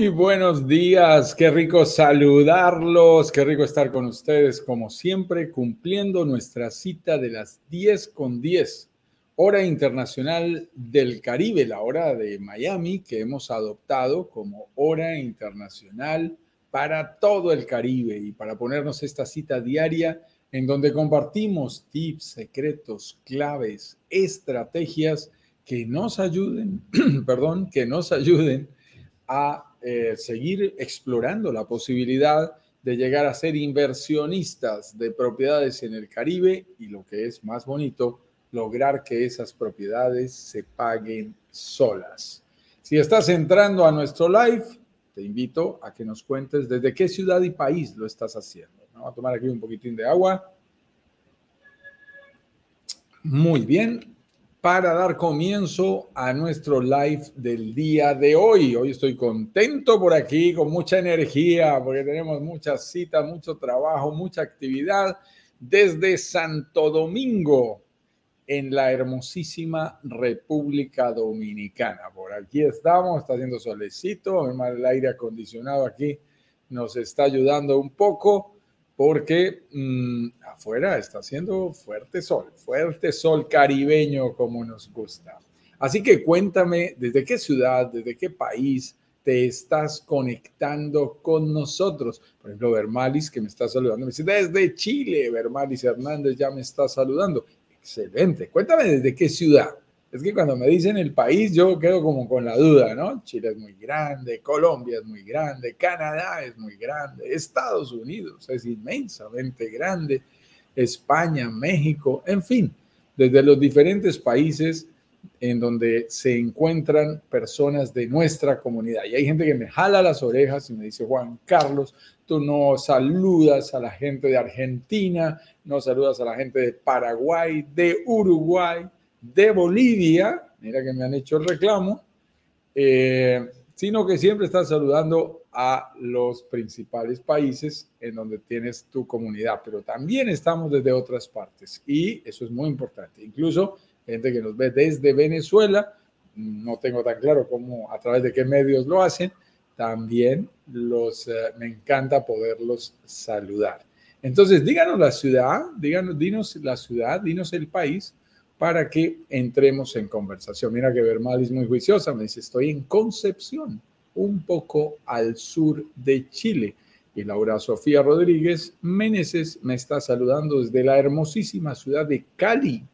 Muy buenos días, qué rico saludarlos, qué rico estar con ustedes como siempre, cumpliendo nuestra cita de las 10 con 10, hora internacional del Caribe, la hora de Miami que hemos adoptado como hora internacional para todo el Caribe y para ponernos esta cita diaria en donde compartimos tips, secretos, claves, estrategias que nos ayuden, perdón, que nos ayuden a eh, seguir explorando la posibilidad de llegar a ser inversionistas de propiedades en el Caribe y lo que es más bonito, lograr que esas propiedades se paguen solas. Si estás entrando a nuestro live, te invito a que nos cuentes desde qué ciudad y país lo estás haciendo. Vamos a tomar aquí un poquitín de agua. Muy bien para dar comienzo a nuestro live del día de hoy. Hoy estoy contento por aquí, con mucha energía, porque tenemos muchas citas, mucho trabajo, mucha actividad desde Santo Domingo, en la hermosísima República Dominicana. Por aquí estamos, está haciendo solecito, el aire acondicionado aquí nos está ayudando un poco porque mm, afuera está haciendo fuerte sol, fuerte sol caribeño como nos gusta. Así que cuéntame desde qué ciudad, desde qué país te estás conectando con nosotros. Por ejemplo, Bermalis, que me está saludando, me dice desde Chile, Bermalis Hernández ya me está saludando. Excelente. Cuéntame desde qué ciudad. Es que cuando me dicen el país, yo quedo como con la duda, ¿no? Chile es muy grande, Colombia es muy grande, Canadá es muy grande, Estados Unidos es inmensamente grande, España, México, en fin, desde los diferentes países en donde se encuentran personas de nuestra comunidad. Y hay gente que me jala las orejas y me dice, Juan Carlos, tú no saludas a la gente de Argentina, no saludas a la gente de Paraguay, de Uruguay de Bolivia, mira que me han hecho el reclamo, eh, sino que siempre estás saludando a los principales países en donde tienes tu comunidad, pero también estamos desde otras partes y eso es muy importante. Incluso gente que nos ve desde Venezuela, no tengo tan claro cómo, a través de qué medios lo hacen, también los, eh, me encanta poderlos saludar. Entonces, díganos la ciudad, díganos, dinos la ciudad, dinos el país para que entremos en conversación. Mira que Bermal es muy juiciosa, me dice, estoy en Concepción, un poco al sur de Chile. Y Laura Sofía Rodríguez Meneses me está saludando desde la hermosísima ciudad de Cali,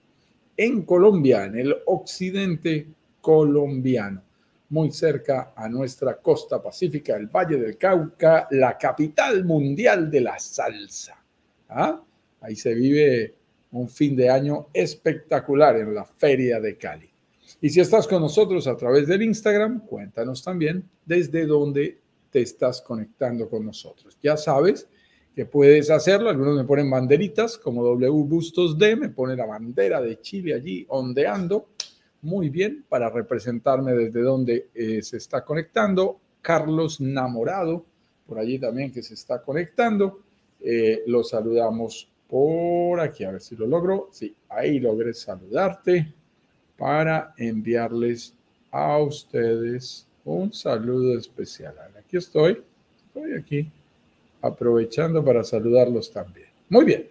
en Colombia, en el occidente colombiano, muy cerca a nuestra costa pacífica, el Valle del Cauca, la capital mundial de la salsa. ¿Ah? Ahí se vive un fin de año espectacular en la Feria de Cali. Y si estás con nosotros a través del Instagram, cuéntanos también desde dónde te estás conectando con nosotros. Ya sabes que puedes hacerlo. Algunos me ponen banderitas como W Bustos D, me pone la bandera de Chile allí ondeando. Muy bien, para representarme desde donde eh, se está conectando. Carlos Namorado, por allí también que se está conectando. Eh, lo saludamos por aquí, a ver si lo logro. Sí, ahí logré saludarte para enviarles a ustedes un saludo especial. Aquí estoy, estoy aquí aprovechando para saludarlos también. Muy bien.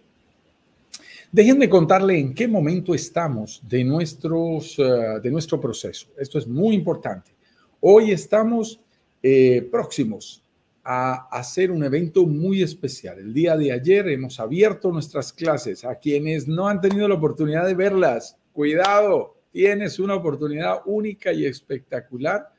Déjenme contarle en qué momento estamos de, nuestros, eh, de nuestro proceso. Esto es muy importante. Hoy estamos eh, próximos a hacer un evento muy especial. El día de ayer hemos abierto nuestras clases a quienes no han tenido la oportunidad de verlas. Cuidado, tienes una oportunidad única y espectacular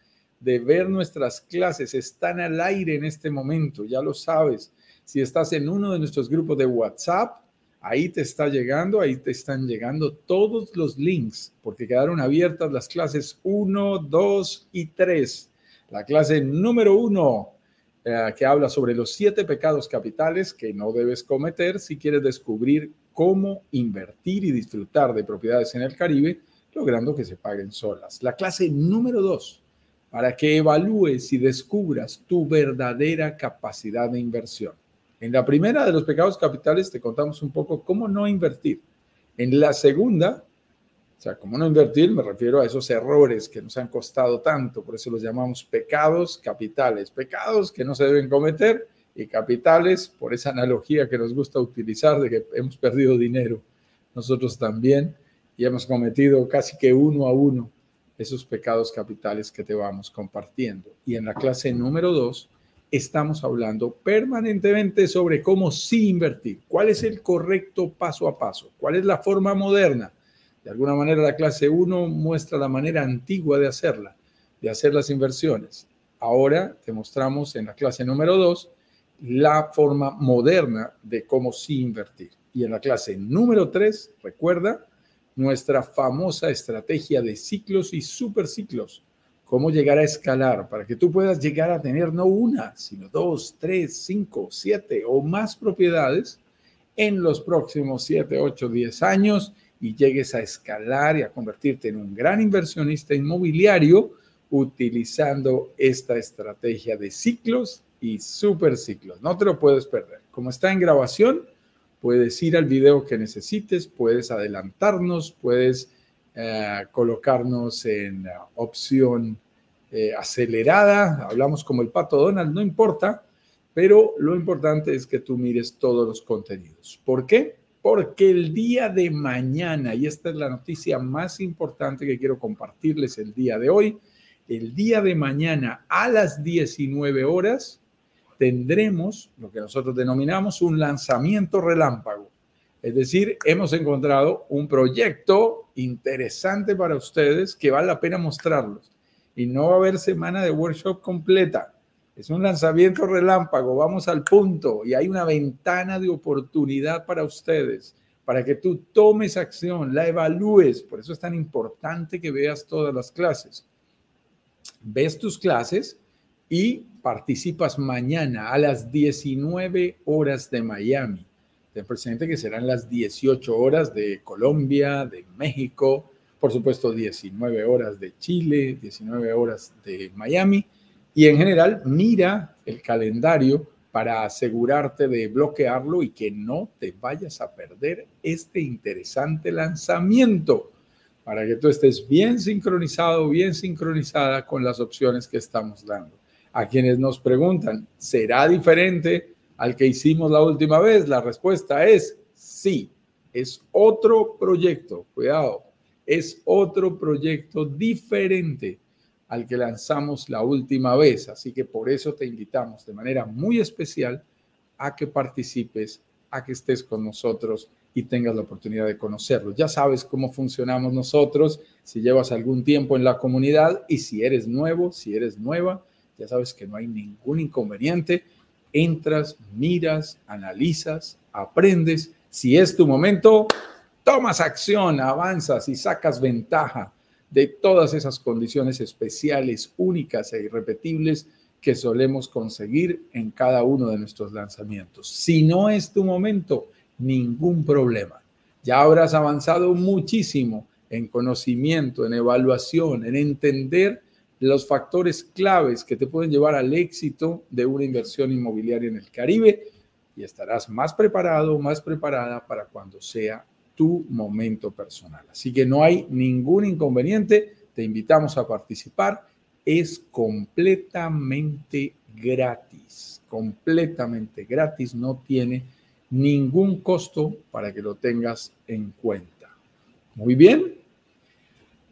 de ver nuestras clases. Están al aire en este momento, ya lo sabes. Si estás en uno de nuestros grupos de WhatsApp, ahí te está llegando, ahí te están llegando todos los links, porque quedaron abiertas las clases 1, 2 y 3. La clase número 1 eh, que habla sobre los siete pecados capitales que no debes cometer si quieres descubrir cómo invertir y disfrutar de propiedades en el Caribe, logrando que se paguen solas. La clase número dos, para que evalúes y descubras tu verdadera capacidad de inversión. En la primera de los pecados capitales te contamos un poco cómo no invertir. En la segunda O sea, como no invertir, me refiero a esos errores que nos han costado tanto, por eso los llamamos pecados capitales, pecados que no se deben cometer y capitales, por esa analogía que nos gusta utilizar de que hemos perdido dinero nosotros también y hemos cometido casi que uno a uno esos pecados capitales que te vamos compartiendo. Y en la clase número dos estamos hablando permanentemente sobre cómo sí invertir, cuál es el correcto paso a paso, cuál es la forma moderna. De alguna manera la clase 1 muestra la manera antigua de hacerla, de hacer las inversiones. Ahora te mostramos en la clase número 2 la forma moderna de cómo sí invertir. Y en la clase número 3, recuerda, nuestra famosa estrategia de ciclos y superciclos cómo llegar a escalar para que tú puedas llegar a tener no una, sino dos, tres, cinco, siete o más propiedades en los próximos siete, ocho, diez años y llegues a escalar y a convertirte en un gran inversionista inmobiliario utilizando esta estrategia de ciclos y superciclos. No te lo puedes perder. Como está en grabación, puedes ir al video que necesites, puedes adelantarnos, puedes eh, colocarnos en opción eh, acelerada, hablamos como el pato Donald, no importa, pero lo importante es que tú mires todos los contenidos. ¿Por qué? Porque el día de mañana, y esta es la noticia más importante que quiero compartirles el día de hoy, el día de mañana a las 19 horas tendremos lo que nosotros denominamos un lanzamiento relámpago. Es decir, hemos encontrado un proyecto interesante para ustedes que vale la pena mostrarlos. Y no va a haber semana de workshop completa. Es un lanzamiento relámpago, vamos al punto y hay una ventana de oportunidad para ustedes, para que tú tomes acción, la evalúes. Por eso es tan importante que veas todas las clases. Ves tus clases y participas mañana a las 19 horas de Miami Ten presente que serán las 18 horas de Colombia, de México, por supuesto 19 horas de Chile, 19 horas de Miami. Y en general, mira el calendario para asegurarte de bloquearlo y que no te vayas a perder este interesante lanzamiento para que tú estés bien sincronizado, bien sincronizada con las opciones que estamos dando. A quienes nos preguntan, ¿será diferente al que hicimos la última vez? La respuesta es sí. Es otro proyecto, cuidado, es otro proyecto diferente al que lanzamos la última vez. Así que por eso te invitamos de manera muy especial a que participes, a que estés con nosotros y tengas la oportunidad de conocerlo. Ya sabes cómo funcionamos nosotros, si llevas algún tiempo en la comunidad y si eres nuevo, si eres nueva, ya sabes que no hay ningún inconveniente entras, miras, analizas, aprendes. Si es tu momento, tomas acción, avanzas y sacas ventaja de todas esas condiciones especiales, únicas e irrepetibles que solemos conseguir en cada uno de nuestros lanzamientos. Si no es tu momento, ningún problema. Ya habrás avanzado muchísimo en conocimiento, en evaluación, en entender los factores claves que te pueden llevar al éxito de una inversión inmobiliaria en el Caribe y estarás más preparado, más preparada para cuando sea tu momento personal. Así que no hay ningún inconveniente, te invitamos a participar, es completamente gratis, completamente gratis, no tiene ningún costo para que lo tengas en cuenta. Muy bien,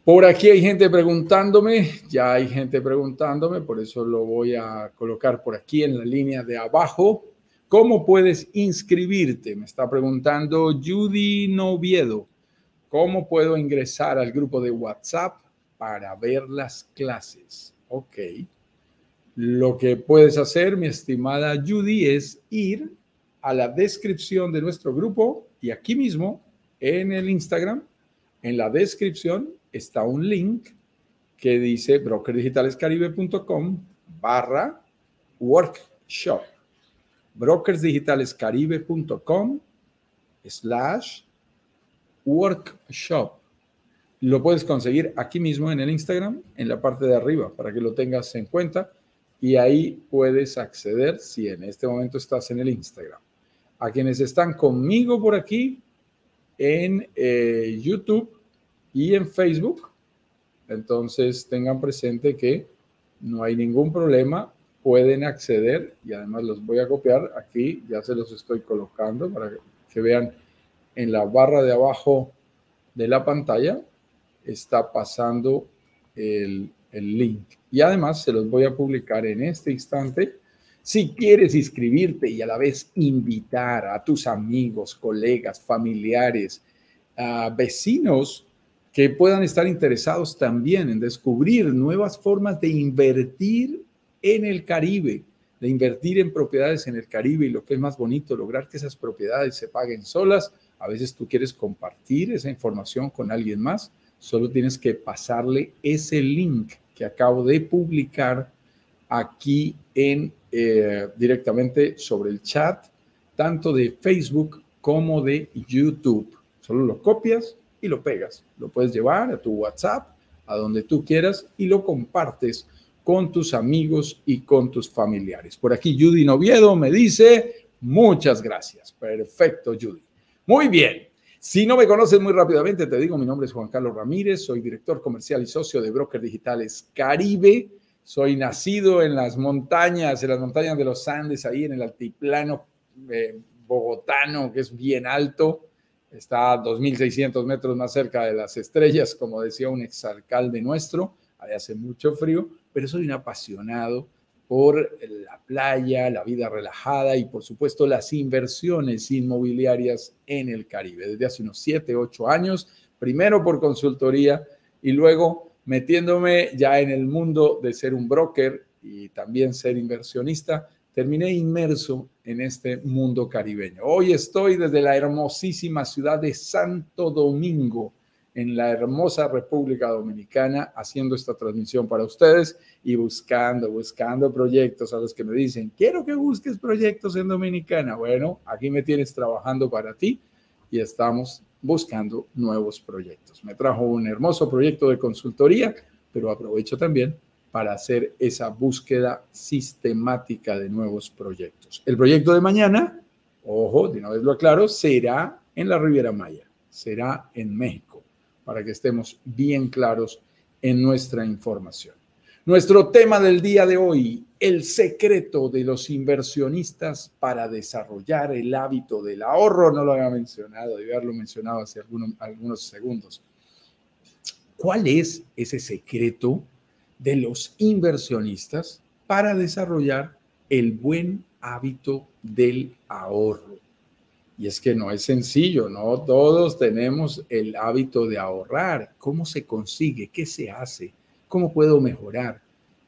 por aquí hay gente preguntándome, ya hay gente preguntándome, por eso lo voy a colocar por aquí en la línea de abajo. ¿Cómo puedes inscribirte? Me está preguntando Judy Noviedo. ¿Cómo puedo ingresar al grupo de WhatsApp para ver las clases? Ok. Lo que puedes hacer, mi estimada Judy, es ir a la descripción de nuestro grupo y aquí mismo en el Instagram, en la descripción, está un link que dice brokersdigitalescaribe.com barra workshop. brokersdigitalescaribe.com slash workshop. Lo puedes conseguir aquí mismo en el Instagram, en la parte de arriba, para que lo tengas en cuenta. Y ahí puedes acceder si en este momento estás en el Instagram. A quienes están conmigo por aquí en eh, YouTube, y en Facebook. Entonces tengan presente que no hay ningún problema, pueden acceder y además los voy a copiar aquí, ya se los estoy colocando para que vean en la barra de abajo de la pantalla está pasando el, el link. Y además se los voy a publicar en este instante. Si quieres inscribirte y a la vez invitar a tus amigos, colegas, familiares, vecinos que puedan estar interesados también en descubrir nuevas formas de invertir en el Caribe, de invertir en propiedades en el Caribe y lo que es más bonito, lograr que esas propiedades se paguen solas. A veces tú quieres compartir esa información con alguien más, solo tienes que pasarle ese link que acabo de publicar aquí en eh, directamente sobre el chat, tanto de Facebook como de YouTube. Solo lo copias y lo pegas. Lo puedes llevar a tu WhatsApp, a donde tú quieras y lo compartes con tus amigos y con tus familiares. Por aquí Judy Noviedo me dice, muchas gracias. Perfecto, Judy. Muy bien. Si no me conoces muy rápidamente, te digo, mi nombre es Juan Carlos Ramírez, soy director comercial y socio de Broker Digitales Caribe. Soy nacido en las montañas, en las montañas de los Andes, ahí en el altiplano eh, bogotano, que es bien alto. Está a 2.600 metros más cerca de las estrellas, como decía un exalcalde nuestro. Ahí hace mucho frío, pero soy un apasionado por la playa, la vida relajada y por supuesto las inversiones inmobiliarias en el Caribe. Desde hace unos 7, 8 años, primero por consultoría y luego metiéndome ya en el mundo de ser un broker y también ser inversionista, terminé inmerso en este mundo caribeño. Hoy estoy desde la hermosísima ciudad de Santo Domingo, en la hermosa República Dominicana haciendo esta transmisión para ustedes y buscando, buscando proyectos a los que me dicen, quiero que busques proyectos en Dominicana. Bueno, aquí me tienes trabajando para ti y estamos buscando nuevos proyectos. Me trajo un hermoso proyecto de consultoría, pero aprovecho también para hacer esa búsqueda sistemática de nuevos proyectos. El proyecto de mañana, ojo, de una vez lo aclaro, será en la Riviera Maya, será en México para que estemos bien claros en nuestra información. Nuestro tema del día de hoy, el secreto de los inversionistas para desarrollar el hábito del ahorro. No lo había mencionado, debía haberlo mencionado hace algunos segundos. ¿Cuál es ese secreto de los inversionistas para desarrollar el buen hábito del ahorro? Y es que no es sencillo, no todos tenemos el hábito de ahorrar. ¿Cómo se consigue? ¿Qué se hace? ¿Cómo puedo mejorar?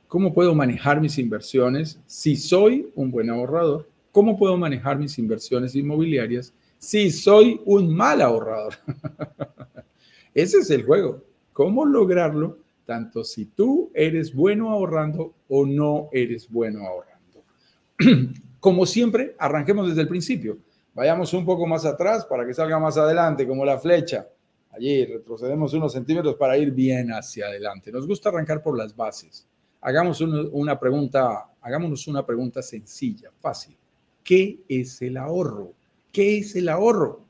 ¿Cómo puedo manejar mis inversiones si soy un buen ahorrador? ¿Cómo puedo manejar mis inversiones inmobiliarias si soy un mal ahorrador? Ese es el juego. ¿Cómo lograrlo? Tanto si tú eres bueno ahorrando o no eres bueno ahorrando. Como siempre, arranquemos desde el principio. Vayamos un poco más atrás para que salga más adelante, como la flecha. Allí retrocedemos unos centímetros para ir bien hacia adelante. Nos gusta arrancar por las bases. Hagamos una pregunta, hagámonos una pregunta sencilla, fácil. ¿Qué es el ahorro? ¿Qué es el ahorro?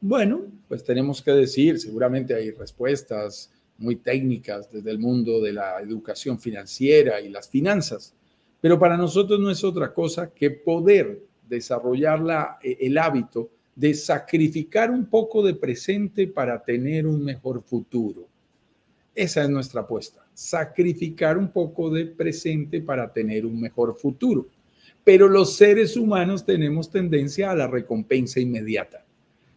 Bueno, pues tenemos que decir, seguramente hay respuestas muy técnicas desde el mundo de la educación financiera y las finanzas, pero para nosotros no es otra cosa que poder desarrollar eh, el hábito de sacrificar un poco de presente para tener un mejor futuro. Esa es nuestra apuesta, sacrificar un poco de presente para tener un mejor futuro. Pero los seres humanos tenemos tendencia a la recompensa inmediata.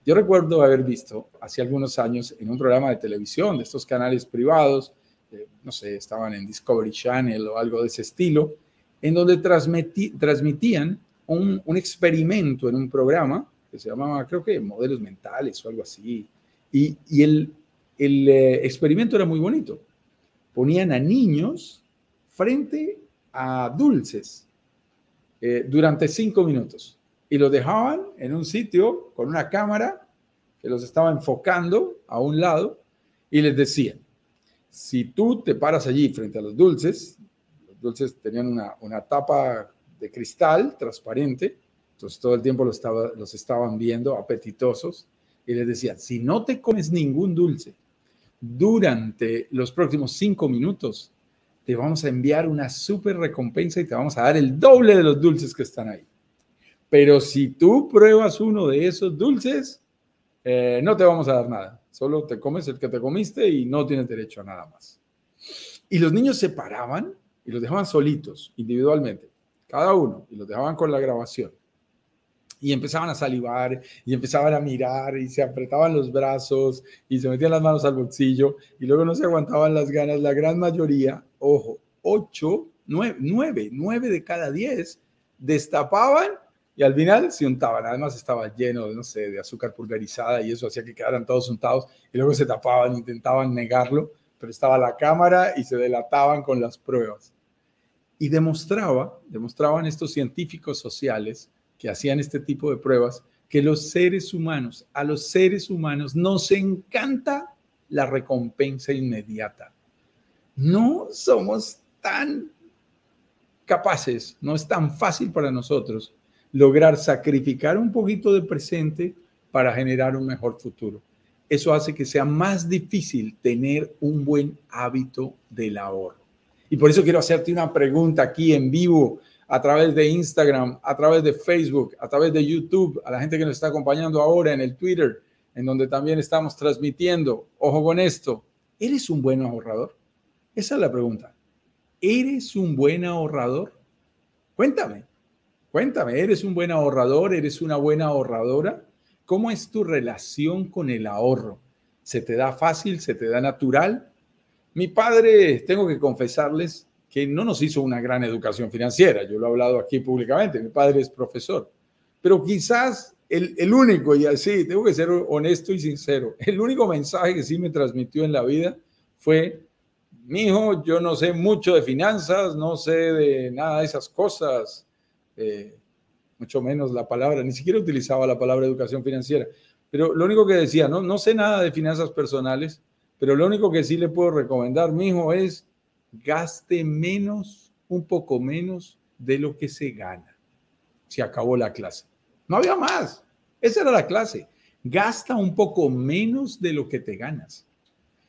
Yo recuerdo haber visto hace algunos años en un programa de televisión de estos canales privados, eh, no sé, estaban en Discovery Channel o algo de ese estilo, en donde transmitían un, experimento en un programa que se llamaba, creo que modelos mentales o algo así. Y, el, eh, experimento era muy bonito. Ponían a niños frente a dulces eh, durante cinco minutos y los dejaban en un sitio con una cámara que los estaba enfocando a un lado y les decían, si tú te paras allí frente a los dulces, los dulces tenían una, una tapa de cristal transparente, entonces todo el tiempo los, estaba, los estaban viendo apetitosos y les decían, si no te comes ningún dulce durante los próximos cinco minutos, te vamos a enviar una súper recompensa y te vamos a dar el doble de los dulces que están ahí. Pero si tú pruebas uno de esos dulces, eh, no te vamos a dar nada. Solo te comes el que te comiste y no tienes derecho a nada más. Y los niños se paraban y los dejaban solitos, individualmente, cada uno, y los dejaban con la grabación. Y empezaban a salivar y empezaban a mirar y se apretaban los brazos y se metían las manos al bolsillo y luego no se aguantaban las ganas. La gran mayoría, ojo, ocho, nueve, nueve, nueve de cada diez destapaban y al final se untaban. Además estaba lleno, no sé, de azúcar pulverizada y eso hacía que quedaran todos untados y luego se tapaban, intentaban negarlo, pero estaba la cámara y se delataban con las pruebas. Y demostraba, demostraban estos científicos sociales que hacían este tipo de pruebas, que los seres humanos, a los seres humanos nos encanta la recompensa inmediata. No somos tan capaces, no es tan fácil para nosotros lograr sacrificar un poquito de presente para generar un mejor futuro. Eso hace que sea más difícil tener un buen hábito del ahorro. Y por eso quiero hacerte una pregunta aquí en vivo, a través de Instagram, a través de Facebook, a través de YouTube, a la gente que nos está acompañando ahora en el Twitter, en donde también estamos transmitiendo. Ojo con esto, ¿eres un buen ahorrador? Esa es la pregunta. ¿Eres un buen ahorrador? Cuéntame. Cuéntame, ¿eres un buen ahorrador? ¿Eres una buena ahorradora? ¿Cómo es tu relación con el ahorro? ¿Se te da fácil? ¿Se te da natural? Mi padre, tengo que confesarles que no nos hizo una gran educación financiera. Yo lo he hablado aquí públicamente. Mi padre es profesor. Pero quizás el, el único, y así, tengo que ser honesto y sincero, el único mensaje que sí me transmitió en la vida fue, mi hijo, yo no sé mucho de finanzas, no sé de nada de esas cosas eh, mucho menos la palabra, ni siquiera utilizaba la palabra educación financiera, pero lo único que decía, no, no sé nada de finanzas personales, pero lo único que sí le puedo recomendar, mi hijo, es gaste menos, un poco menos de lo que se gana. Se acabó la clase. No había más. Esa era la clase. Gasta un poco menos de lo que te ganas.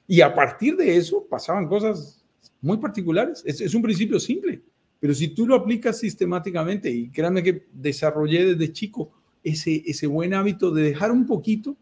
Y a partir de eso pasaban cosas muy particulares. Es, es un principio simple. Pero si tú lo aplicas sistemáticamente, y créanme que desarrollé desde chico ese, ese buen hábito de dejar un poquito,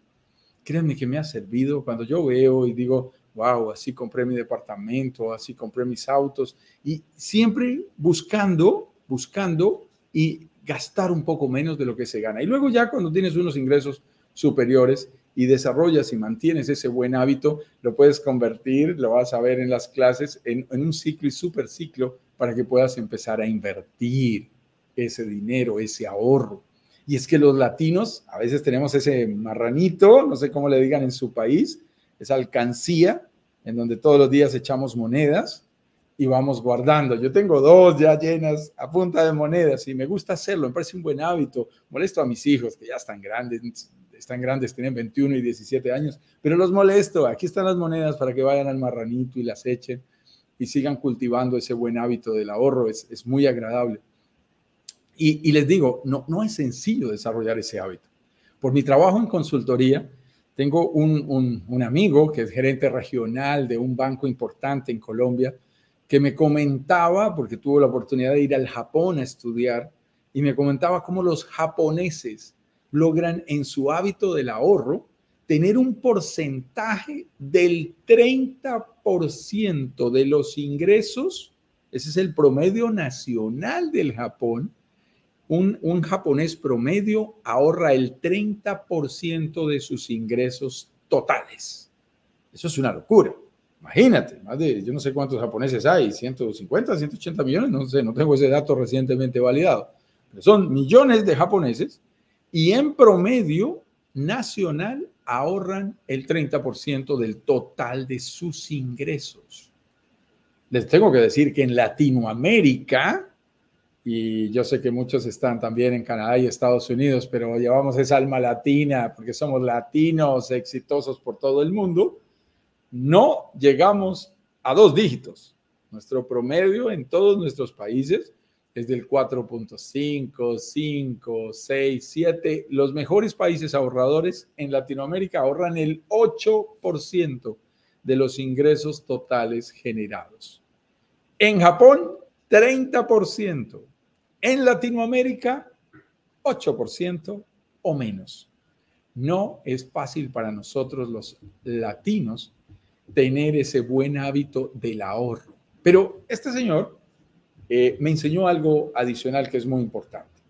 créanme que me ha servido cuando yo veo y digo, wow, así compré mi departamento, así compré mis autos, y siempre buscando, buscando y gastar un poco menos de lo que se gana. Y luego ya cuando tienes unos ingresos superiores y desarrollas y mantienes ese buen hábito, lo puedes convertir, lo vas a ver en las clases, en, en un ciclo y super ciclo para que puedas empezar a invertir ese dinero, ese ahorro. Y es que los latinos a veces tenemos ese marranito, no sé cómo le digan en su país, esa alcancía en donde todos los días echamos monedas y vamos guardando. Yo tengo dos ya llenas a punta de monedas y me gusta hacerlo, me parece un buen hábito. Molesto a mis hijos que ya están grandes, están grandes, tienen 21 y 17 años, pero los molesto. Aquí están las monedas para que vayan al marranito y las echen y sigan cultivando ese buen hábito del ahorro. Es, es muy agradable. Y, les digo, no, no es sencillo desarrollar ese hábito. Por mi trabajo en consultoría, tengo un, un, amigo que es gerente regional de un banco importante en Colombia, que me comentaba, porque tuvo la oportunidad de ir al Japón a estudiar, y me comentaba cómo los japoneses logran en su hábito del ahorro tener un porcentaje del 30% de los ingresos, ese es el promedio nacional del Japón, un, un japonés promedio ahorra el 30% de sus ingresos totales. Eso es una locura. Imagínate, más de, yo no sé cuántos japoneses hay, 150, 180 millones, no sé, no tengo ese dato recientemente validado, pero son millones de japoneses y en promedio nacional ahorran el 30% del total de sus ingresos. Les tengo que decir que en Latinoamérica, y yo sé que muchos están también en Canadá y Estados Unidos, pero llevamos esa alma latina porque somos latinos exitosos por todo el mundo, no llegamos a dos dígitos. Nuestro promedio en todos nuestros países es del 4.5, 5, 6, 7. Los mejores países ahorradores en Latinoamérica ahorran el 8% de los ingresos totales generados. En Japón, 30%. En Latinoamérica, 8% o menos. No es fácil para nosotros los latinos tener ese buen hábito del ahorro. Pero este señor eh, me enseñó algo adicional que es muy importante.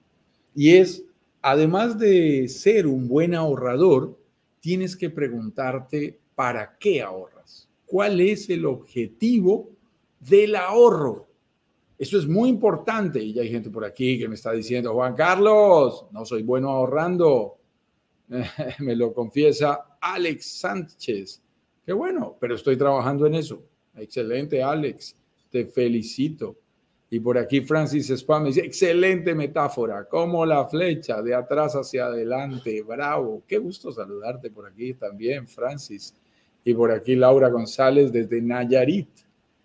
Y es, además de ser un buen ahorrador, tienes que preguntarte para qué ahorras. ¿Cuál es el objetivo del ahorro? Eso es muy importante. Y ya hay gente por aquí que me está diciendo, Juan Carlos, no soy bueno ahorrando. me lo confiesa Alex Sánchez. Qué bueno, pero estoy trabajando en eso. Excelente, Alex. Te felicito. Y por aquí Francis Spam dice, excelente metáfora, como la flecha de atrás hacia adelante. Bravo. Qué gusto saludarte por aquí también, Francis. Y por aquí Laura González desde Nayarit,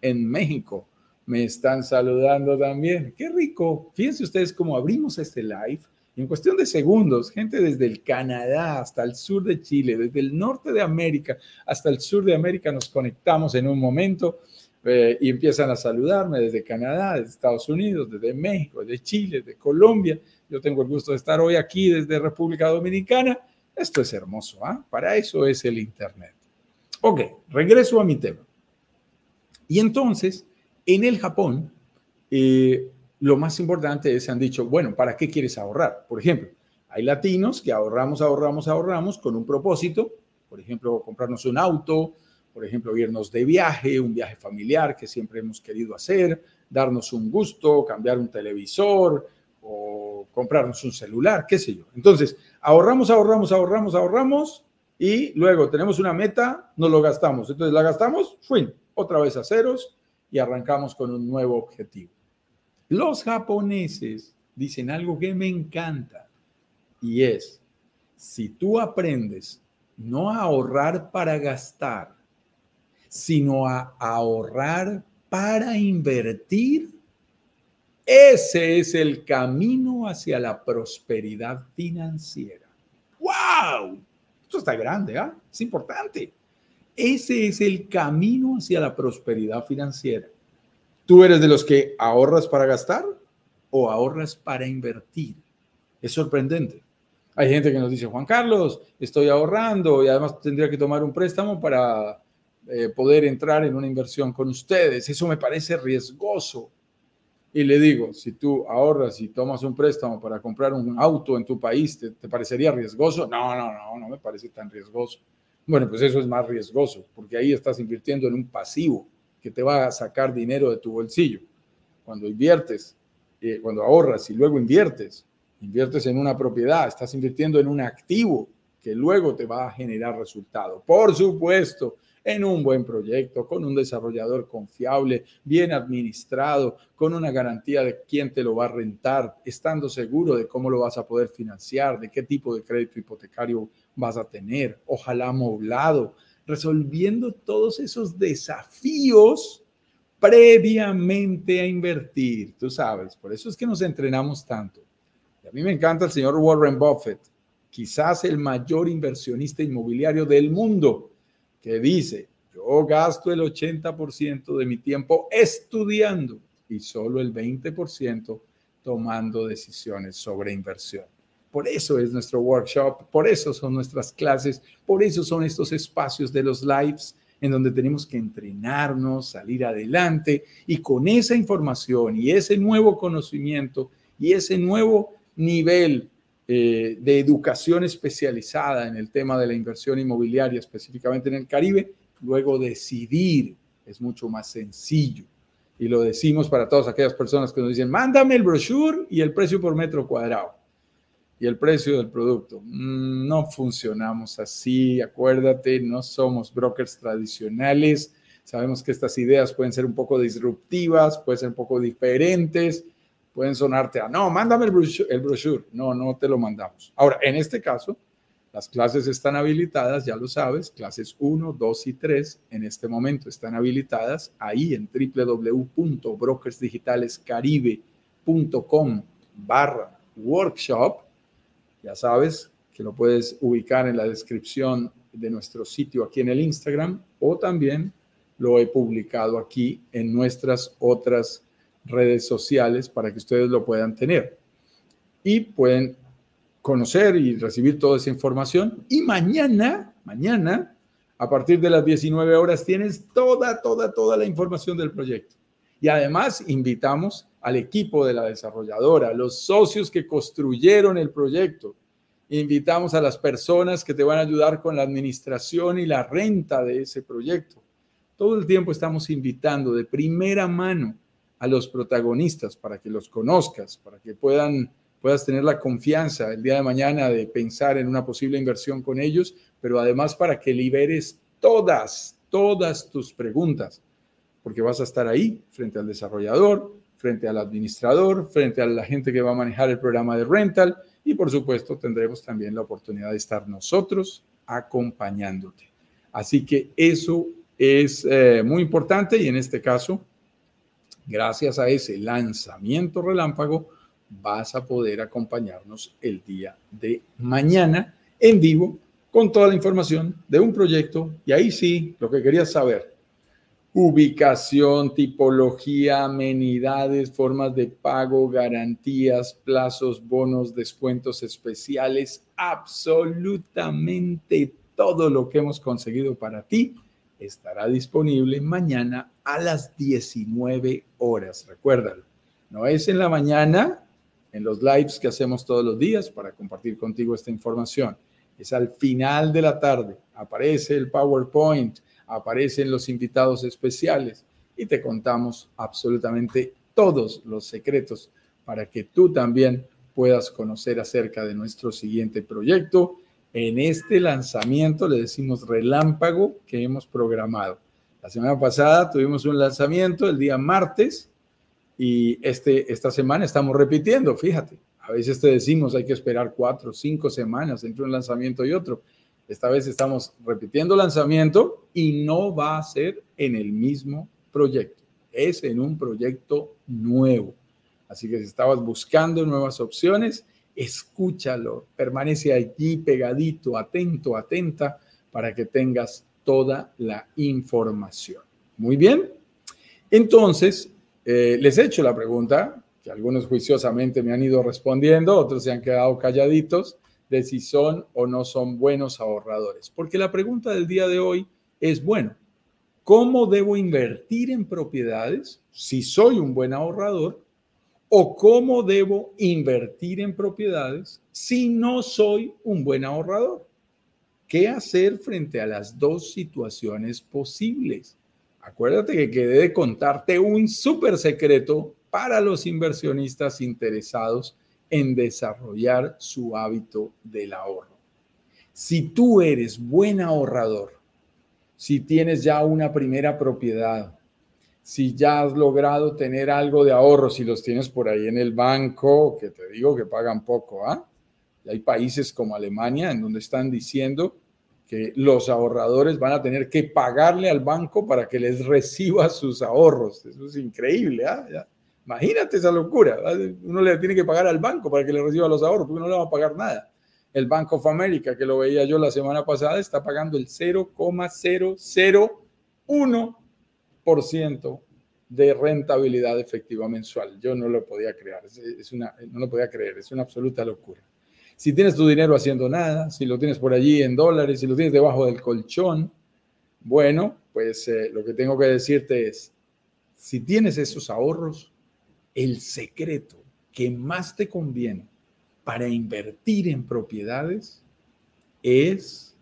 en México. Me están saludando también. Qué rico. Fíjense ustedes cómo abrimos este live en cuestión de segundos, gente desde el Canadá hasta el sur de Chile, desde el norte de América hasta el sur de América, nos conectamos en un momento eh, y empiezan a saludarme desde Canadá, desde Estados Unidos, desde México, desde Chile, de Colombia. Yo tengo el gusto de estar hoy aquí desde República Dominicana. Esto es hermoso, ¿ah? Para eso es el Internet. Ok, regreso a mi tema. Y entonces, en el Japón, eh, lo más importante es, han dicho, bueno, ¿para qué quieres ahorrar? Por ejemplo, hay latinos que ahorramos, ahorramos, ahorramos con un propósito, por ejemplo, comprarnos un auto, por ejemplo, irnos de viaje, un viaje familiar que siempre hemos querido hacer, darnos un gusto, cambiar un televisor o comprarnos un celular, qué sé yo. Entonces, ahorramos, ahorramos, ahorramos, ahorramos y luego tenemos una meta, nos lo gastamos. Entonces, la gastamos, fin, otra vez a ceros y arrancamos con un nuevo objetivo. Los japoneses dicen algo que me encanta y es, si tú aprendes no a ahorrar para gastar, sino a ahorrar para invertir, ese es el camino hacia la prosperidad financiera. ¡Wow! Esto está grande, ¿ah? Es importante. Ese es el camino hacia la prosperidad financiera. ¿Tú eres de los que ahorras para gastar o ahorras para invertir? Es sorprendente. Hay gente que nos dice, Juan Carlos, estoy ahorrando y además tendría que tomar un préstamo para eh, poder entrar en una inversión con ustedes. Eso me parece riesgoso. Y le digo, si tú ahorras y tomas un préstamo para comprar un auto en tu país, ¿te, ¿te, parecería riesgoso? No, no, no, no me parece tan riesgoso. Bueno, pues eso es más riesgoso, porque ahí estás invirtiendo en un pasivo que te va a sacar dinero de tu bolsillo. Cuando inviertes, eh, cuando ahorras y luego inviertes, inviertes en una propiedad, estás invirtiendo en un activo que luego te va a generar resultado. Por supuesto, en un buen proyecto, con un desarrollador confiable, bien administrado, con una garantía de quién te lo va a rentar, estando seguro de cómo lo vas a poder financiar, de qué tipo de crédito hipotecario vas a tener, ojalá amoblado, resolviendo todos esos desafíos previamente a invertir, tú sabes, por eso es que nos entrenamos tanto. A mí me encanta el señor Warren Buffett, quizás el mayor inversionista inmobiliario del mundo, que dice, yo gasto el 80% de mi tiempo estudiando y solo el 20% tomando decisiones sobre inversión. Por eso es nuestro workshop, por eso son nuestras clases, por eso son estos espacios de los lives en donde tenemos que entrenarnos, salir adelante y con esa información y ese nuevo conocimiento y ese nuevo nivel eh, de educación especializada en el tema de la inversión inmobiliaria, específicamente en el Caribe, luego decidir es mucho más sencillo. Y lo decimos para todas aquellas personas que nos dicen, mándame el brochure y el precio por metro cuadrado y el precio del producto. Mm, no funcionamos así, acuérdate, no somos brokers tradicionales. Sabemos que estas ideas pueden ser un poco disruptivas, pueden ser un poco diferentes, pueden sonarte a, no, mándame el brochure, brochure. No, no te lo mandamos. Ahora, en este caso, las clases están habilitadas, ya lo sabes, clases 1, 2 y 3 en este momento están habilitadas ahí en www.brokersdigitalescaribe.com barra workshop ya sabes que lo puedes ubicar en la descripción de nuestro sitio aquí en el Instagram o también lo he publicado aquí en nuestras otras redes sociales para que ustedes lo puedan tener. Y pueden conocer y recibir toda esa información. Y mañana, mañana, a partir de las 19 horas, tienes toda, toda, toda la información del proyecto. Y además invitamos al equipo de la desarrolladora, los socios que construyeron el proyecto. Invitamos a las personas que te van a ayudar con la administración y la renta de ese proyecto. Todo el tiempo estamos invitando de primera mano a los protagonistas para que los conozcas, para que puedan, puedas tener la confianza el día de mañana de pensar en una posible inversión con ellos, pero además para que liberes todas, todas tus preguntas, porque vas a estar ahí frente al desarrollador, frente al administrador, frente a la gente que va a manejar el programa de rental y por supuesto tendremos también la oportunidad de estar nosotros acompañándote. Así que eso es eh, muy importante y en este caso, gracias a ese lanzamiento relámpago, vas a poder acompañarnos el día de mañana en vivo con toda la información de un proyecto. Y ahí sí, lo que querías saber, ubicación, tipología, amenidades, formas de pago, garantías, plazos, bonos, descuentos especiales, absolutamente todo lo que hemos conseguido para ti estará disponible mañana a las 19 horas. Recuérdalo, no es en la mañana, en los lives que hacemos todos los días para compartir contigo esta información. Es al final de la tarde. Aparece el PowerPoint, aparecen los invitados especiales y te contamos absolutamente todos los secretos para que tú también puedas conocer acerca de nuestro siguiente proyecto en este lanzamiento, le decimos relámpago, que hemos programado. La semana pasada tuvimos un lanzamiento el día martes y este, esta semana estamos repitiendo, fíjate. A veces te decimos hay que esperar cuatro, cinco semanas entre un lanzamiento y otro. Esta vez estamos repitiendo lanzamiento y no va a ser en el mismo proyecto, es en un proyecto nuevo. Así que si estabas buscando nuevas opciones, escúchalo, permanece allí pegadito, atento, atenta, para que tengas toda la información. Muy bien. Entonces, eh, les he hecho la pregunta, que algunos juiciosamente me han ido respondiendo, otros se han quedado calladitos, de si son o no son buenos ahorradores. Porque la pregunta del día de hoy es, bueno, ¿cómo debo invertir en propiedades si soy un buen ahorrador? O cómo debo invertir en propiedades si no soy un buen ahorrador. ¿Qué hacer frente a las dos situaciones posibles? Acuérdate que quedé de contarte un súper secreto para los inversionistas interesados en desarrollar su hábito del ahorro. Si tú eres buen ahorrador, si tienes ya una primera propiedad, si ya has logrado tener algo de ahorro, si los tienes por ahí en el banco, que te digo que pagan poco, ¿ah? hay países como Alemania en donde están diciendo que los ahorradores van a tener que pagarle al banco para que les reciba sus ahorros. Eso es increíble, ¿ah? Imagínate esa locura. Uno le tiene que pagar al banco para que le reciba los ahorros, porque no le va a pagar nada. El Bank of America, que lo veía yo la semana pasada, está pagando el 0,001 ciento de rentabilidad efectiva mensual. Yo no lo podía creer, es una, no lo podía creer, es una absoluta locura. Si tienes tu dinero haciendo nada, si lo tienes por allí en dólares, si lo tienes debajo del colchón, bueno, pues eh, lo que tengo que decirte es, si tienes esos ahorros, el secreto que más te conviene para invertir en propiedades es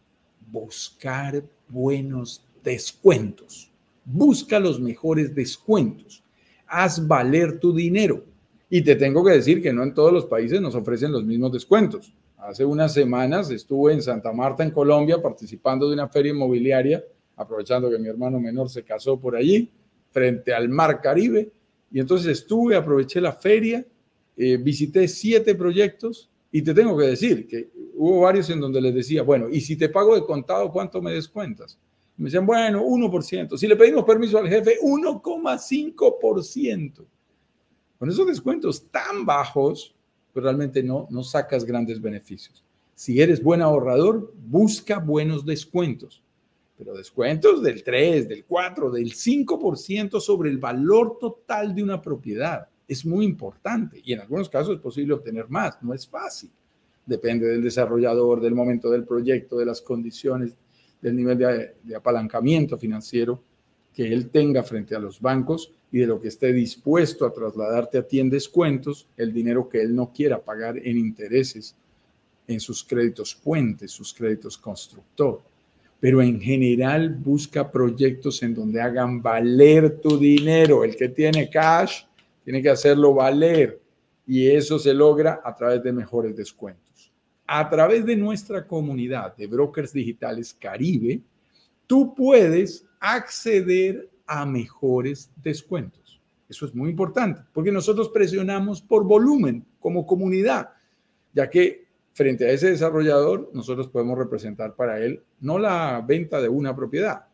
buscar buenos descuentos busca los mejores descuentos, haz valer tu dinero. Y te tengo que decir que no en todos los países nos ofrecen los mismos descuentos. Hace unas semanas estuve en Santa Marta, en Colombia, participando de una feria inmobiliaria, aprovechando que mi hermano menor se casó por allí, frente al Mar Caribe. Y entonces estuve, aproveché la feria, eh, visité siete proyectos y te tengo que decir que hubo varios en donde les decía, bueno, y si te pago de contado, ¿cuánto me descuentas? Me decían, bueno, 1%. Si le pedimos permiso al jefe, 1,5%. Con esos descuentos tan bajos, pues realmente no, no sacas grandes beneficios. Si eres buen ahorrador, busca buenos descuentos. pero descuentos del 3, del 4, del 5% sobre el valor total de una propiedad. Es muy importante y en algunos casos es posible obtener más, no es fácil. Depende del desarrollador, del momento del proyecto, de las condiciones, del nivel de, apalancamiento financiero que él tenga frente a los bancos y de lo que esté dispuesto a trasladarte a ti en descuentos, el dinero que él no quiera pagar en intereses en sus créditos puentes, sus créditos constructor. Pero en general busca proyectos en donde hagan valer tu dinero. El que tiene cash tiene que hacerlo valer y eso se logra a través de mejores descuentos. A través de nuestra comunidad de brokers digitales Caribe, tú puedes acceder a mejores descuentos. Eso es muy importante, porque nosotros presionamos por volumen como comunidad, ya que frente a ese desarrollador nosotros podemos representar para él no la venta de una propiedad,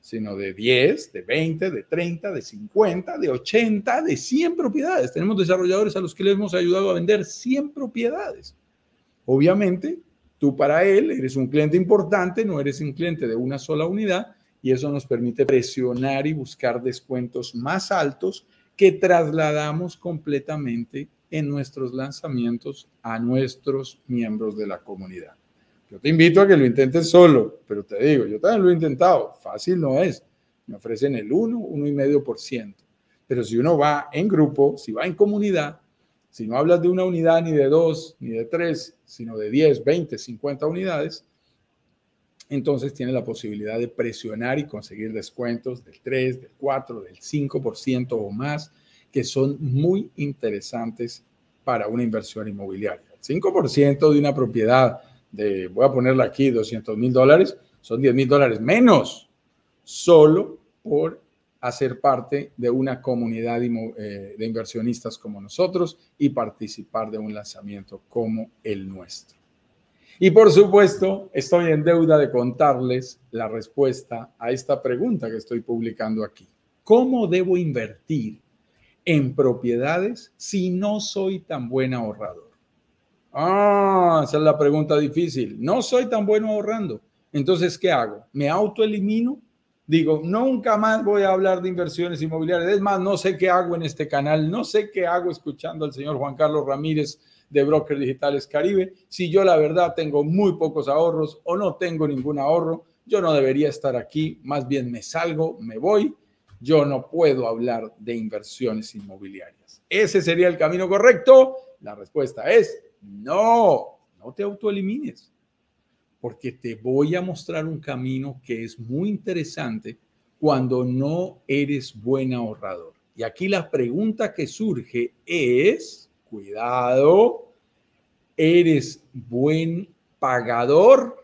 sino de 10, de 20, de 30, de 50, de 80, de 100 propiedades. Tenemos desarrolladores a los que les hemos ayudado a vender 100 propiedades. Obviamente, tú para él eres un cliente importante, no eres un cliente de una sola unidad, y eso nos permite presionar y buscar descuentos más altos que trasladamos completamente en nuestros lanzamientos a nuestros miembros de la comunidad. Yo te invito a que lo intentes solo, pero te digo, yo también lo he intentado, fácil no es. Me ofrecen el 1, 1,5%. Pero si uno va en grupo, si va en comunidad, si no hablas de una unidad ni de dos, ni de tres, sino de 10, 20, 50 unidades, entonces tiene la posibilidad de presionar y conseguir descuentos del 3, del 4, del 5% o más, que son muy interesantes para una inversión inmobiliaria. El 5% de una propiedad de, voy a ponerla aquí, 200 mil dólares, son 10 mil dólares menos, solo por hacer parte de una comunidad eh, de inversionistas como nosotros y participar de un lanzamiento como el nuestro. Y por supuesto, estoy en deuda de contarles la respuesta a esta pregunta que estoy publicando aquí. ¿Cómo debo invertir en propiedades si no soy tan buen ahorrador? Ah, esa es la pregunta difícil. No soy tan bueno ahorrando. Entonces, ¿qué hago? ¿Me autoelimino? Digo, nunca más voy a hablar de inversiones inmobiliarias. Es más, no sé qué hago en este canal, no sé qué hago escuchando al señor Juan Carlos Ramírez de Brokers Digitales Caribe. Si yo la verdad tengo muy pocos ahorros o no tengo ningún ahorro, yo no debería estar aquí, más bien me salgo, me voy. Yo no puedo hablar de inversiones inmobiliarias. ¿Ese sería el camino correcto? La respuesta es no, no te autoelimines, porque te voy a mostrar un camino que es muy interesante cuando no eres buen ahorrador. Y aquí la pregunta que surge es, cuidado, eres buen pagador,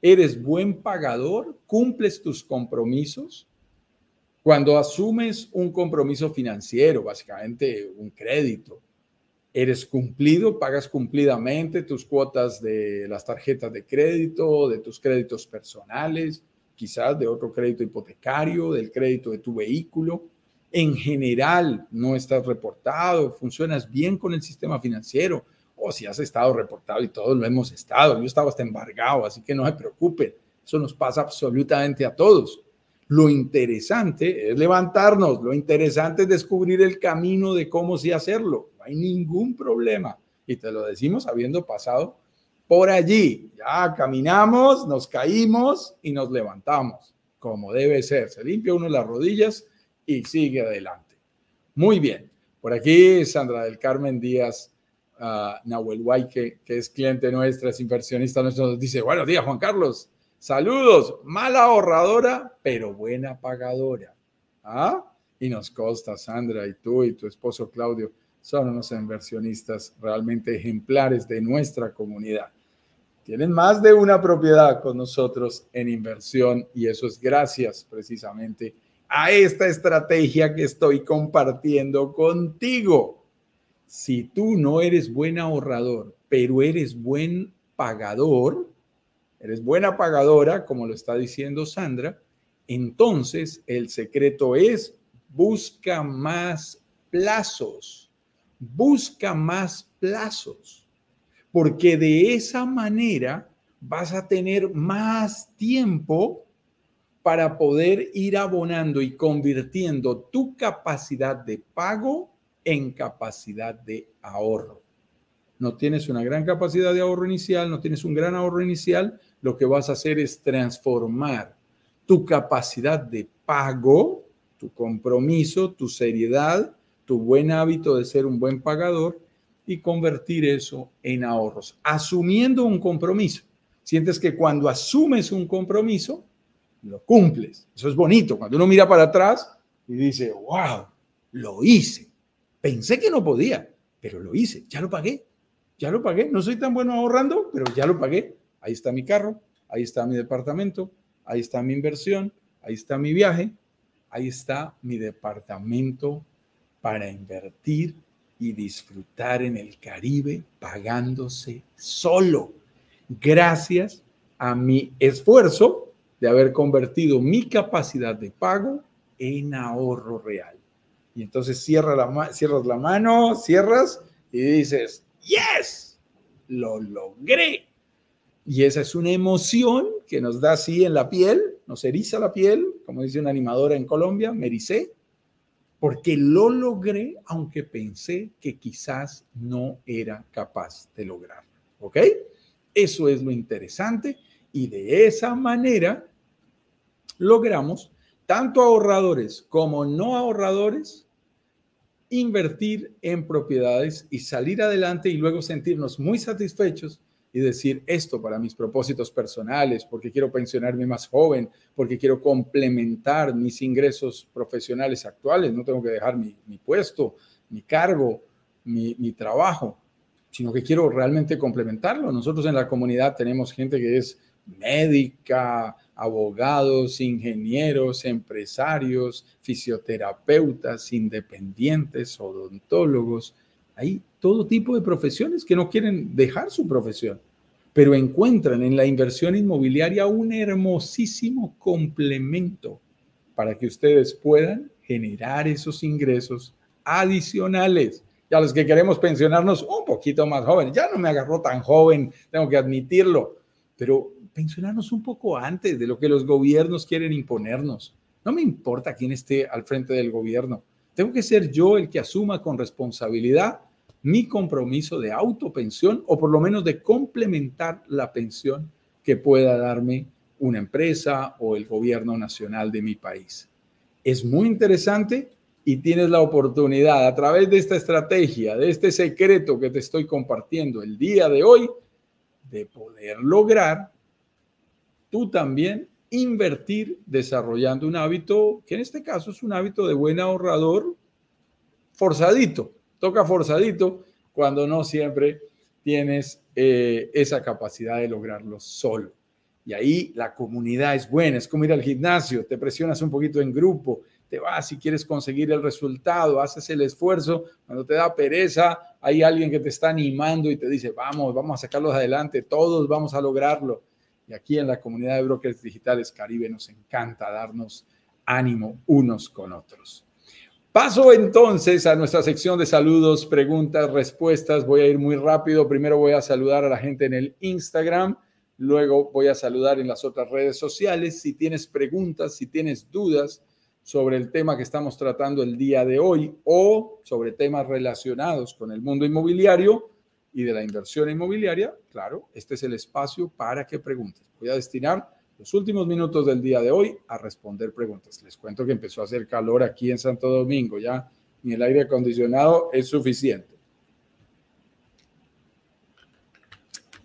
eres buen pagador, cumples tus compromisos. Cuando asumes un compromiso financiero, básicamente un crédito, eres cumplido, pagas cumplidamente tus cuotas de las tarjetas de crédito, de tus créditos personales, quizás de otro crédito hipotecario, del crédito de tu vehículo. En general no estás reportado, funcionas bien con el sistema financiero, o si has estado reportado y todos lo hemos estado, yo estaba hasta embargado, así que no se preocupen, eso nos pasa absolutamente a todos. Lo interesante es levantarnos, lo interesante es descubrir el camino de cómo sí hacerlo, no hay ningún problema. Y te lo decimos habiendo pasado por allí. Ya caminamos, nos caímos y nos levantamos, como debe ser. Se limpia uno las rodillas y sigue adelante. Muy bien. Por aquí Sandra del Carmen Díaz uh, Nahuel que, que es cliente nuestra, es inversionista nuestro, nos dice, buenos días Juan Carlos, saludos, mala ahorradora, pero buena pagadora. ¿Ah? Y nos consta, Sandra, y tú y tu esposo Claudio son unos inversionistas realmente ejemplares de nuestra comunidad. Tienen más de una propiedad con nosotros en inversión y eso es gracias precisamente a esta estrategia que estoy compartiendo contigo. Si tú no eres buen ahorrador, pero eres buen pagador, eres buena pagadora, como lo está diciendo Sandra, entonces el secreto es busca más plazos, busca más plazos, porque de esa manera vas a tener más tiempo para poder ir abonando y convirtiendo tu capacidad de pago en capacidad de ahorro. No tienes una gran capacidad de ahorro inicial, no tienes un gran ahorro inicial, lo que vas a hacer es transformar tu capacidad de pago, tu compromiso, tu seriedad, tu buen hábito de ser un buen pagador y convertir eso en ahorros, asumiendo un compromiso. Sientes que cuando asumes un compromiso, lo cumples. Eso es bonito. Cuando uno mira para atrás y dice, wow, lo hice. Pensé que no podía, pero lo hice. Ya lo pagué. Ya lo pagué. No soy tan bueno ahorrando, pero ya lo pagué. Ahí está mi carro, ahí está mi departamento, ahí está mi inversión, ahí está mi viaje, ahí está mi departamento para invertir y disfrutar en el Caribe pagándose solo. Gracias a mi esfuerzo de haber convertido mi capacidad de pago en ahorro real. Y entonces cierra la, cierras la mano, cierras y dices, yes, lo logré. Y esa es una emoción que nos da así en la piel, nos eriza la piel, como dice una animadora en Colombia, me porque lo logré aunque pensé que quizás no era capaz de lograrlo. ¿Ok? Eso es lo interesante y de esa manera logramos, tanto ahorradores como no ahorradores, invertir en propiedades y salir adelante y luego sentirnos muy satisfechos y decir esto para mis propósitos personales, porque quiero pensionarme más joven, porque quiero complementar mis ingresos profesionales actuales, no tengo que dejar mi, puesto, mi cargo, mi, mi trabajo, sino que quiero realmente complementarlo. Nosotros en la comunidad tenemos gente que es médica, abogados, ingenieros, empresarios, fisioterapeutas, independientes, odontólogos. Hay todo tipo de profesiones que no quieren dejar su profesión, pero encuentran en la inversión inmobiliaria un hermosísimo complemento para que ustedes puedan generar esos ingresos adicionales. Ya los que queremos pensionarnos un poquito más jóvenes, ya no me agarró tan joven, tengo que admitirlo, pero pensionarnos un poco antes de lo que los gobiernos quieren imponernos. No me importa quién esté al frente del gobierno. Tengo que ser yo el que asuma con responsabilidad mi compromiso de autopensión o por lo menos de complementar la pensión que pueda darme una empresa o el gobierno nacional de mi país. Es muy interesante y tienes la oportunidad a través de esta estrategia, de este secreto que te estoy compartiendo el día de hoy, de poder lograr tú también invertir desarrollando un hábito, que en este caso es un hábito de buen ahorrador forzadito, toca forzadito cuando no siempre tienes eh, esa capacidad de lograrlo solo. Y ahí la comunidad es buena, es como ir al gimnasio, te presionas un poquito en grupo, te vas si quieres conseguir el resultado, haces el esfuerzo, cuando te da pereza, hay alguien que te está animando y te dice, vamos, vamos a sacarlos adelante, todos vamos a lograrlo. Y aquí en la comunidad de brokers digitales Caribe nos encanta darnos ánimo unos con otros. Paso entonces a nuestra sección de saludos, preguntas, respuestas. Voy a ir muy rápido. Primero voy a saludar a la gente en el Instagram, luego voy a saludar en las otras redes sociales. Si tienes preguntas, si tienes dudas sobre el tema que estamos tratando el día de hoy o sobre temas relacionados con el mundo inmobiliario, y de la inversión inmobiliaria, claro, este es el espacio para que preguntes. Voy a destinar los últimos minutos del día de hoy a responder preguntas. Les cuento que empezó a hacer calor aquí en Santo Domingo, ya ni el aire acondicionado es suficiente.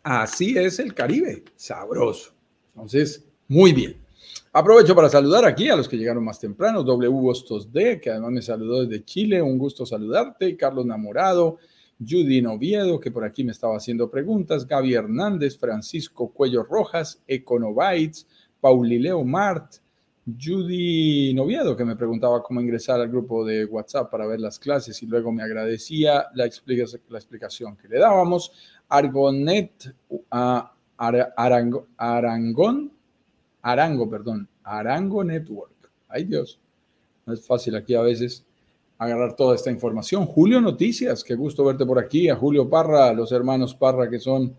Así es el Caribe, sabroso. Entonces, muy bien. Aprovecho para saludar aquí a los que llegaron más temprano. W Bostos D, que además me saludó desde Chile. Un gusto saludarte. Carlos Namorado, Judy Noviedo, que por aquí me estaba haciendo preguntas, Gaby Hernández, Francisco Cuello Rojas, Econobytes, Paulileo Mart, Judy Noviedo, que me preguntaba cómo ingresar al grupo de WhatsApp para ver las clases y luego me agradecía la, explicación que le dábamos. Argonet, Arango, Arangón, Arango, perdón, Arango Network. Ay Dios, no es fácil aquí a veces agarrar toda esta información. Julio Noticias, qué gusto verte por aquí. A Julio Parra, a los hermanos Parra que son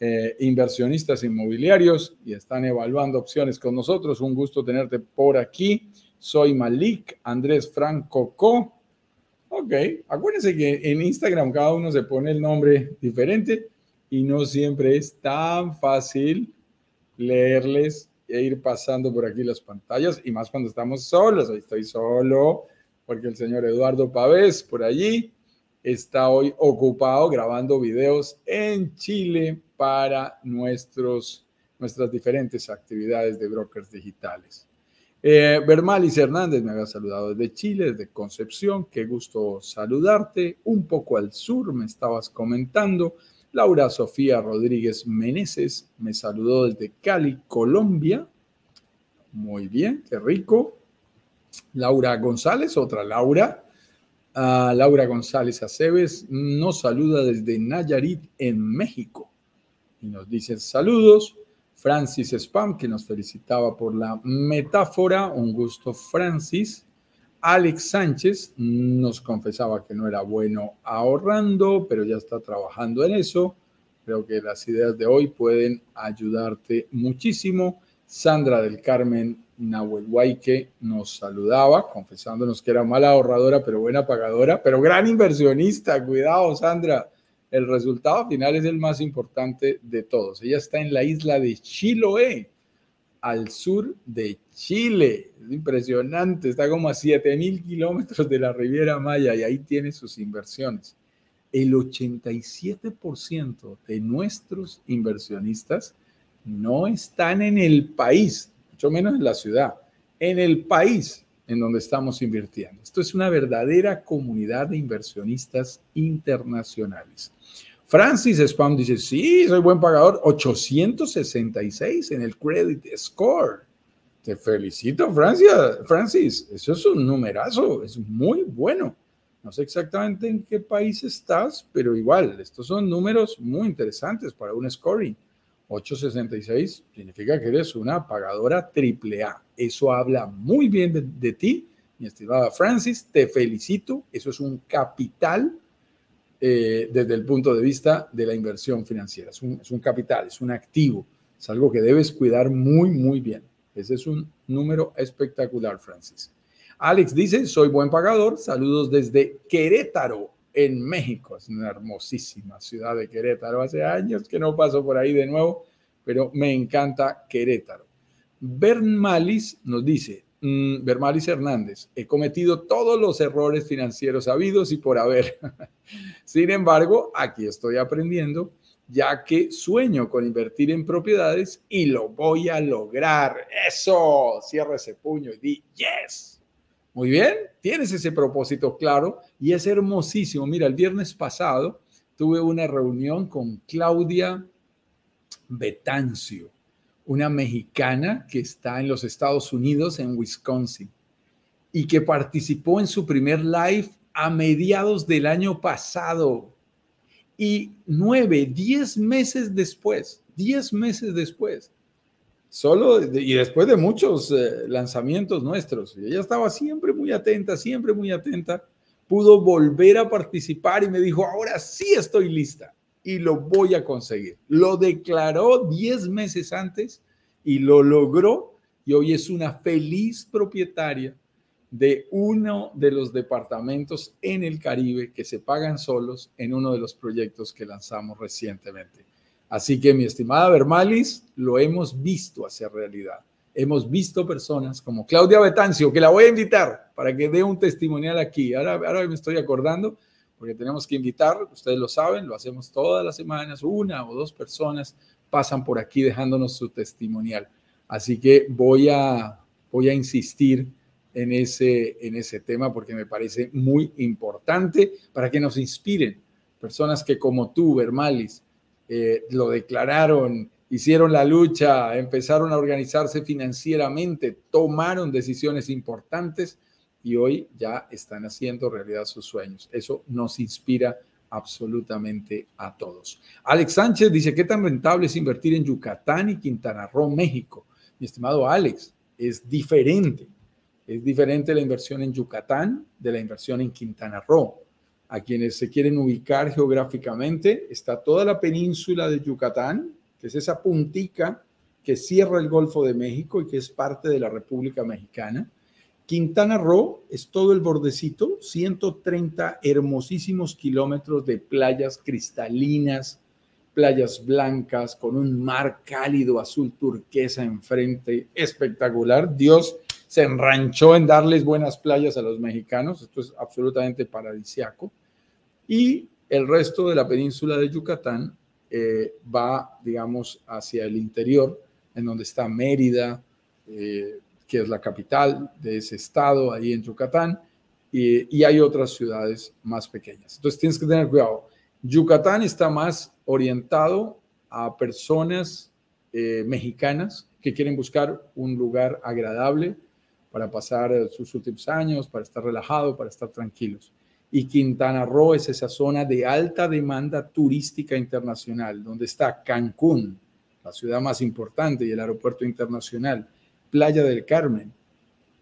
eh, inversionistas inmobiliarios y están evaluando opciones con nosotros. Un gusto tenerte por aquí. Soy Malik Andrés Franco Co. Ok, acuérdense que en Instagram cada uno se pone el nombre diferente y no siempre es tan fácil leerles e ir pasando por aquí las pantallas y más cuando estamos solos. Ahí estoy solo porque el señor Eduardo Pavés por allí está hoy ocupado grabando videos en Chile para nuestros, nuestras diferentes actividades de brokers digitales. Eh, Hernández me había saludado desde Chile, desde Concepción. Qué gusto saludarte. Un poco al sur me estabas comentando. Laura Sofía Rodríguez Meneses me saludó desde Cali, Colombia. Muy bien, qué rico. Laura González, otra Laura. Laura González Aceves nos saluda desde Nayarit, en México. Y nos dice saludos. Francis Spam, que nos felicitaba por la metáfora. Un gusto, Francis. Alex Sánchez nos confesaba que no era bueno ahorrando, pero ya está trabajando en eso. Creo que las ideas de hoy pueden ayudarte muchísimo. Sandra del Carmen Nahuelhuayque nos saludaba, confesándonos que era mala ahorradora, pero buena pagadora, pero gran inversionista. Cuidado, Sandra. El resultado final es el más importante de todos. Ella está en la isla de Chiloé al sur de Chile. Es impresionante, está como a 7000 kilómetros de la Riviera Maya y ahí tiene sus inversiones. El 87% de nuestros inversionistas no están en el país, mucho menos en la ciudad, en el país en donde estamos invirtiendo. Esto es una verdadera comunidad de inversionistas internacionales. Francis Spam dice, sí, soy buen pagador, 866 en el credit score. Te felicito, Francia, Francis, eso es un numerazo, es muy bueno. No sé exactamente en qué país estás, pero igual, estos son números muy interesantes para un scoring. 866 significa que eres una pagadora triple A. Eso habla muy bien de, de ti, mi estimada Francis. Te felicito. Eso es un capital eh, desde el punto de vista de la inversión financiera. Es un, es un capital, es un activo, es algo que debes cuidar muy, muy bien. Ese es un número espectacular, Francis. Alex dice, soy buen pagador, saludos desde Querétaro, en México. Es una hermosísima ciudad de Querétaro. Hace años que no paso por ahí de nuevo, pero me encanta Querétaro. Bernmalis nos dice, Mm, Bermalis Hernández, he cometido todos los errores financieros habidos y por haber. Sin embargo, aquí estoy aprendiendo, ya que sueño con invertir en propiedades y lo voy a lograr. Eso, cierra ese puño y di, yes. Muy bien, tienes ese propósito claro y es hermosísimo. Mira, el viernes pasado tuve una reunión con Claudia Betancio una mexicana que está en los Estados Unidos, en Wisconsin, y que participó en su primer live a mediados del año pasado. Y nueve, diez meses después, diez meses después, solo y después de muchos eh, lanzamientos nuestros, ella estaba siempre muy atenta, siempre muy atenta, pudo volver a participar y me dijo, ahora sí estoy lista y lo voy a conseguir. Lo declaró 10 meses antes y lo logró y hoy es una feliz propietaria de uno de los departamentos en el Caribe que se pagan solos en uno de los proyectos que lanzamos recientemente. Así que mi estimada Bermalis, lo hemos visto hacer realidad. Hemos visto personas como Claudia Betancio, que la voy a invitar para que dé un testimonial aquí. Ahora, me estoy acordando porque tenemos que invitar, ustedes lo saben, lo hacemos todas las semanas, una o dos personas pasan por aquí dejándonos su testimonial. Así que voy a, voy a insistir en ese, en ese tema porque me parece muy importante para que nos inspiren personas que como tú, Bermalis, eh, lo declararon, hicieron la lucha, empezaron a organizarse financieramente, tomaron decisiones importantes y hoy ya están haciendo realidad sus sueños. Eso nos inspira absolutamente a todos. Alex Sánchez dice, ¿qué tan rentable es invertir en Yucatán y Quintana Roo, México? Mi estimado Alex, es diferente. Es diferente la inversión en Yucatán de la inversión en Quintana Roo. A quienes se quieren ubicar geográficamente, está toda la península de Yucatán, que es esa puntica que cierra el Golfo de México y que es parte de la República Mexicana. Quintana Roo es todo el bordecito, 130 hermosísimos kilómetros de playas cristalinas, playas blancas, con un mar cálido azul turquesa enfrente, espectacular. Dios se enranchó en darles buenas playas a los mexicanos, esto es absolutamente paradisiaco. Y el resto de la península de Yucatán eh, va, digamos, hacia el interior, en donde está Mérida, eh, que es la capital de ese estado, ahí en Yucatán, y, hay otras ciudades más pequeñas. Entonces tienes que tener cuidado. Yucatán está más orientado a personas eh, mexicanas que quieren buscar un lugar agradable para pasar sus últimos años, para estar relajado, para estar tranquilos. Y Quintana Roo es esa zona de alta demanda turística internacional, donde está Cancún, la ciudad más importante y el aeropuerto internacional, Playa del Carmen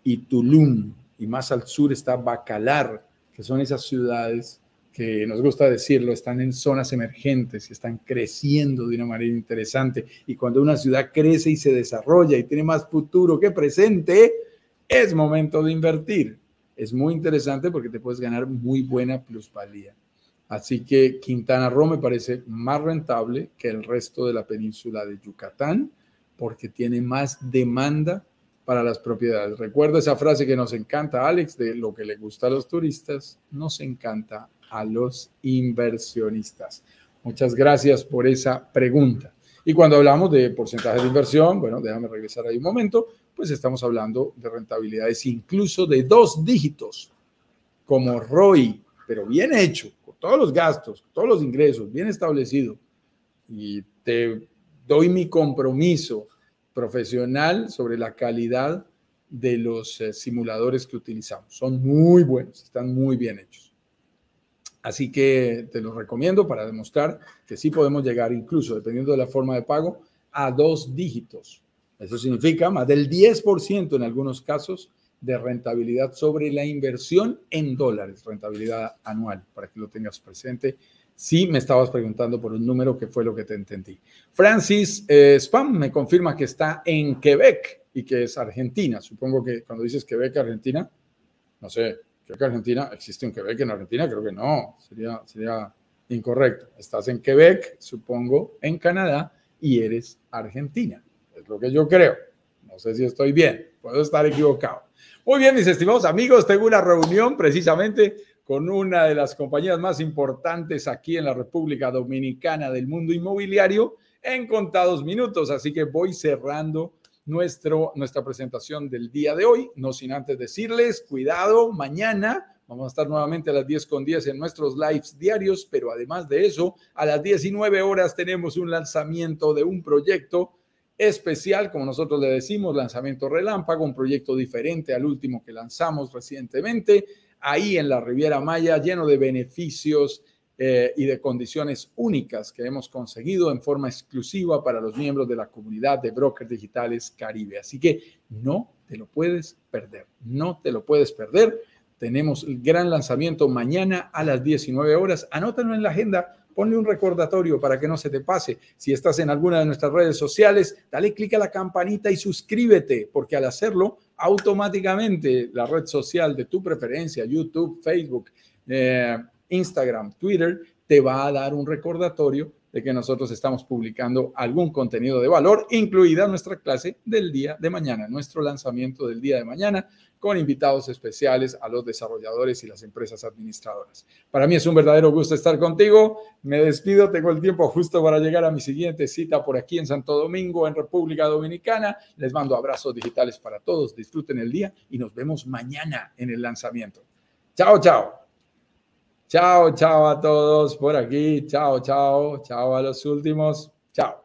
y Tulum, y más al sur está Bacalar, que son esas ciudades que nos gusta decirlo, están en zonas emergentes y están creciendo de una manera interesante. Y cuando una ciudad crece y se desarrolla y tiene más futuro que presente, es momento de invertir. Es muy interesante porque te puedes ganar muy buena plusvalía. Así que Quintana Roo me parece más rentable que el resto de la península de Yucatán porque tiene más demanda para las propiedades. Recuerda esa frase que nos encanta, Alex, de lo que le gusta a los turistas, nos encanta a los inversionistas. Muchas gracias por esa pregunta. Y cuando hablamos de porcentaje de inversión, bueno, déjame regresar ahí un momento, pues estamos hablando de rentabilidades incluso de dos dígitos, como ROI, pero bien hecho, todos los gastos, todos los ingresos, bien establecido. Y te doy mi compromiso profesional sobre la calidad de los eh, simuladores que utilizamos. Son muy buenos, están muy bien hechos. Así que te los recomiendo para demostrar que sí podemos llegar incluso, dependiendo de la forma de pago, a dos dígitos. Eso significa más del 10% en algunos casos de rentabilidad sobre la inversión en dólares, rentabilidad anual, para que lo tengas presente. Si me estabas preguntando por un número que fue lo que te entendí. Francis eh, Spam me confirma que está en Quebec y que es Argentina. Supongo que cuando dices Quebec, Argentina, no sé, creo que Argentina, ¿existe un Quebec en Argentina? Creo que no, sería incorrecto. Estás en Quebec, supongo, en Canadá y eres Argentina. Lo que yo creo. No sé si estoy bien, puedo estar equivocado. Muy bien, mis estimados amigos, tengo una reunión precisamente con una de las compañías más importantes aquí en la República Dominicana del mundo inmobiliario en contados minutos, así que voy cerrando nuestro, nuestra presentación del día de hoy, no sin antes decirles, cuidado, mañana vamos a estar nuevamente a las 10 con 10 en nuestros lives diarios, pero además de eso, a las 19 horas tenemos un lanzamiento de un proyecto especial, como nosotros le decimos, lanzamiento relámpago, un proyecto diferente al último que lanzamos recientemente, ahí en la Riviera Maya, lleno de beneficios eh, y de condiciones únicas que hemos conseguido en forma exclusiva para los miembros de la comunidad de brokers digitales Caribe. Así que no te lo puedes perder, no te lo puedes perder. Tenemos el gran lanzamiento mañana a las 19 horas. Anótalo en la agenda ponle un recordatorio para que no se te pase. Si estás en alguna de nuestras redes sociales, dale clic a la campanita y suscríbete, porque al hacerlo, automáticamente la red social de tu preferencia, YouTube, Facebook, eh, Instagram, Twitter, te va a dar un recordatorio de que nosotros estamos publicando algún contenido de valor, incluida nuestra clase del día de mañana, nuestro lanzamiento del día de mañana, con invitados especiales a los desarrolladores y las empresas administradoras. Para mí es un verdadero gusto estar contigo. Me despido, tengo el tiempo justo para llegar a mi siguiente cita por aquí en Santo Domingo, en República Dominicana. Les mando abrazos digitales para todos, disfruten el día y nos vemos mañana en el lanzamiento. Chao, chao. Chao, chao a todos por aquí. Chao, chao, chao a los últimos. Chao.